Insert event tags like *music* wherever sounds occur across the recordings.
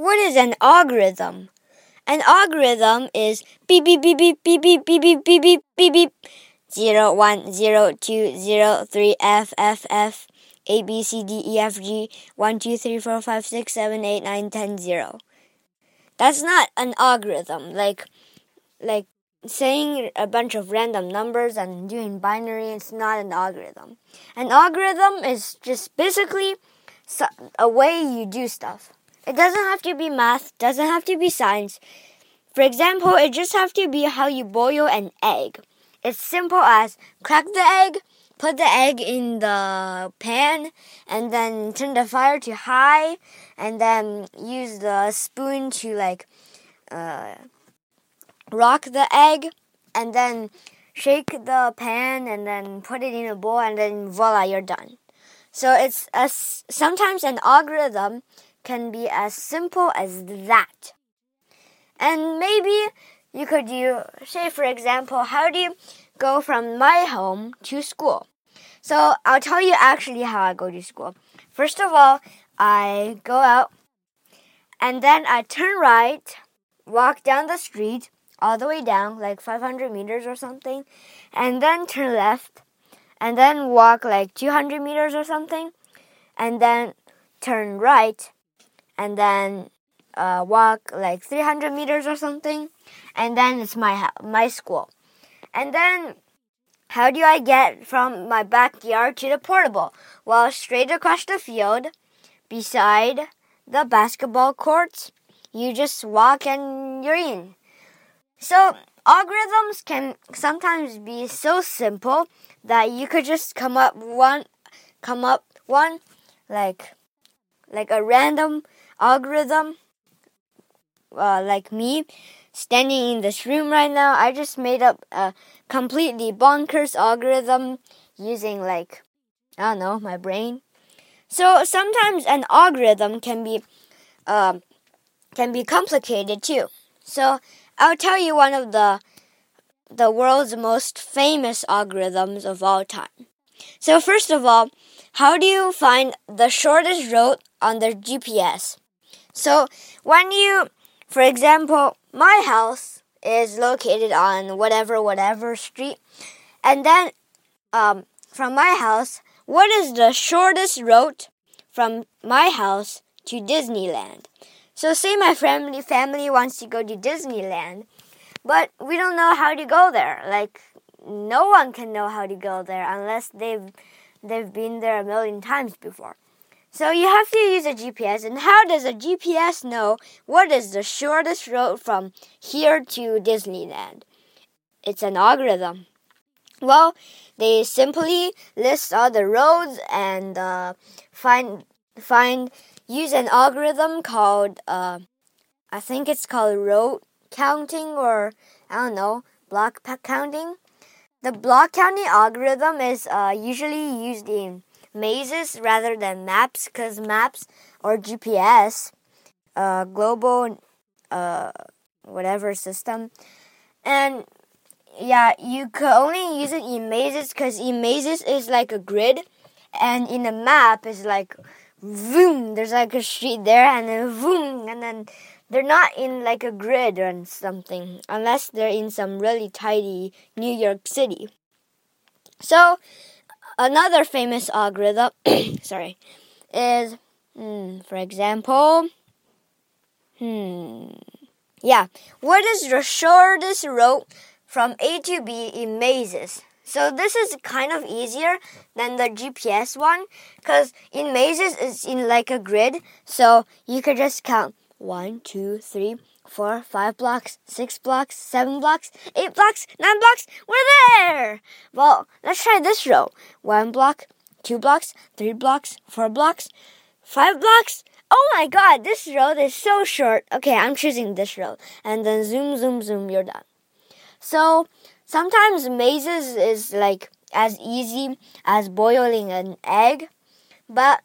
what is an algorithm? An algorithm is beep beep beep beep beep beep beep beep beep beep beep beep zero one zero two zero three F F F A B C D E F G one two three four five six seven eight nine ten zero. That's not an algorithm like like saying a bunch of random numbers and doing binary is not an algorithm. An algorithm is just basically a way you do stuff. It doesn't have to be math, doesn't have to be science. For example, it just have to be how you boil an egg. It's simple as crack the egg, put the egg in the pan, and then turn the fire to high, and then use the spoon to like uh, rock the egg and then shake the pan and then put it in a bowl and then voila you're done so it's as sometimes an algorithm can be as simple as that. And maybe you could do say for example how do you go from my home to school? So i'll tell you actually how i go to school. First of all i go out and then i turn right walk down the street all the way down, like 500 meters or something, and then turn left, and then walk like 200 meters or something, and then turn right, and then uh, walk like 300 meters or something, and then it's my my school. And then, how do I get from my backyard to the portable? Well, straight across the field, beside the basketball courts, you just walk and you're in. So algorithms can sometimes be so simple that you could just come up one come up one like like a random algorithm uh, like me standing in this room right now i just made up a completely bonkers algorithm using like i don't know my brain so sometimes an algorithm can be um, can be complicated too so I'll tell you one of the the world's most famous algorithms of all time. So first of all, how do you find the shortest road on the GPS? So when you, for example, my house is located on whatever whatever street, and then um, from my house, what is the shortest road from my house to Disneyland? So say my family family wants to go to Disneyland, but we don't know how to go there. Like no one can know how to go there unless they've they've been there a million times before. So you have to use a GPS. And how does a GPS know what is the shortest road from here to Disneyland? It's an algorithm. Well, they simply list all the roads and uh, find find use an algorithm called, uh, I think it's called road counting or I don't know, block counting. The block counting algorithm is uh, usually used in mazes rather than maps because maps or GPS, uh, global, uh, whatever system, and yeah, you could only use it in mazes because in mazes is like a grid, and in a map is like boom, there's like a street there, and then boom, and then they're not in like a grid or something, unless they're in some really tidy New York City. So, another famous algorithm, *coughs* sorry, is, hmm, for example, hmm, yeah, what is the shortest road from A to B in mazes? So this is kind of easier than the GPS one because in mazes it's in like a grid. So you could just count one, two, three, four, five blocks, six blocks, seven blocks, eight blocks, nine blocks. We're there. Well, let's try this row. One block, two blocks, three blocks, four blocks, five blocks. Oh my god, this road is so short. Okay, I'm choosing this road. And then zoom, zoom, zoom, you're done. So Sometimes mazes is like as easy as boiling an egg, but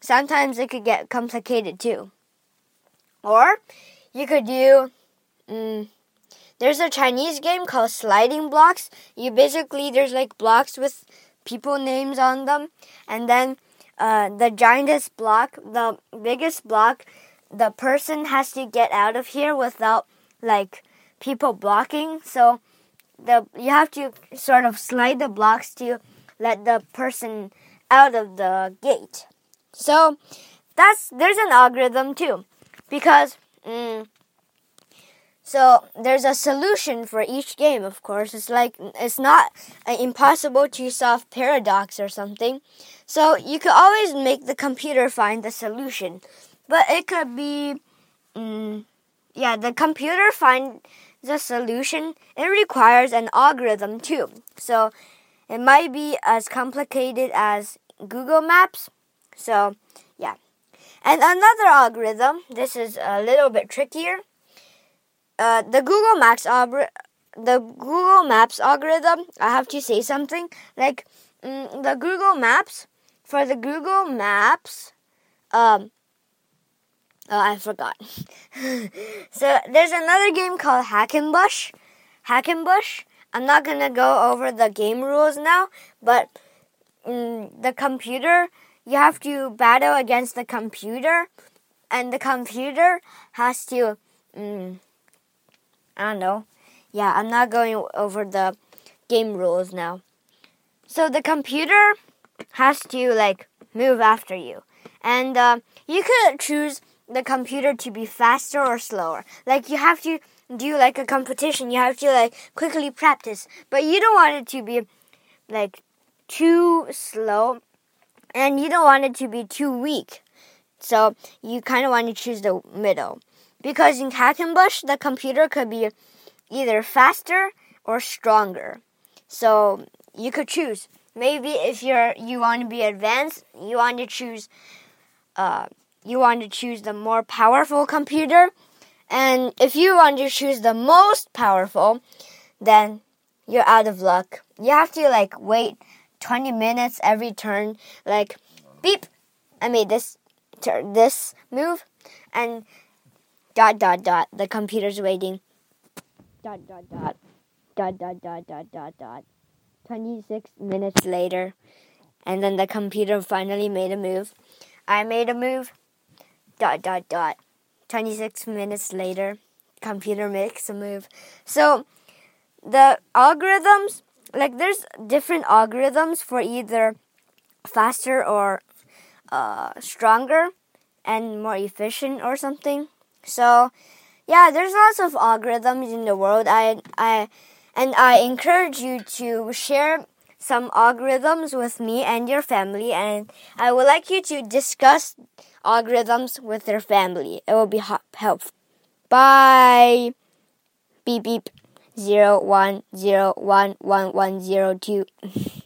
sometimes it could get complicated too. Or you could do, mm, there's a Chinese game called Sliding Blocks. You basically, there's like blocks with people names on them, and then uh, the giantest block, the biggest block, the person has to get out of here without like people blocking. So the you have to sort of slide the blocks to let the person out of the gate. So that's there's an algorithm too, because. Mm, so there's a solution for each game, of course. It's like it's not uh, impossible to solve paradox or something. So you could always make the computer find the solution, but it could be, um, yeah, the computer find the solution. It requires an algorithm too. So it might be as complicated as Google Maps. So and another algorithm. This is a little bit trickier uh, the Google Maps the Google Maps algorithm. I have to say something like mm, the Google Maps for the Google Maps. Um, oh, I forgot. *laughs* so there's another game called Hackenbush. Hackenbush. I'm not gonna go over the game rules now, but mm, the computer. You have to battle against the computer, and the computer has to. Mm, I don't know. Yeah, I'm not going over the game rules now. So the computer has to like move after you, and uh, you could choose the computer to be faster or slower. Like you have to do like a competition. You have to like quickly practice, but you don't want it to be like too slow, and you don't want it to be too weak. So you kind of want to choose the middle. Because in Hackenbush, the computer could be either faster or stronger. So you could choose. Maybe if you're you want to be advanced, you want to choose uh, you want to choose the more powerful computer. And if you want to choose the most powerful, then you're out of luck. You have to like wait 20 minutes every turn. Like beep, I made this turn, this move and dot dot dot. The computer's waiting. Dot dot dot. Dot dot dot dot dot dot. 26 minutes later. And then the computer finally made a move. I made a move. Dot dot dot. 26 minutes later, computer makes a move. So the algorithms, like there's different algorithms for either faster or uh, stronger and more efficient or something. So, yeah, there's lots of algorithms in the world. I, I, and I encourage you to share some algorithms with me and your family, and I would like you to discuss algorithms with your family. It will be helpful. Bye. Beep beep. Zero one zero one one one zero two. *laughs*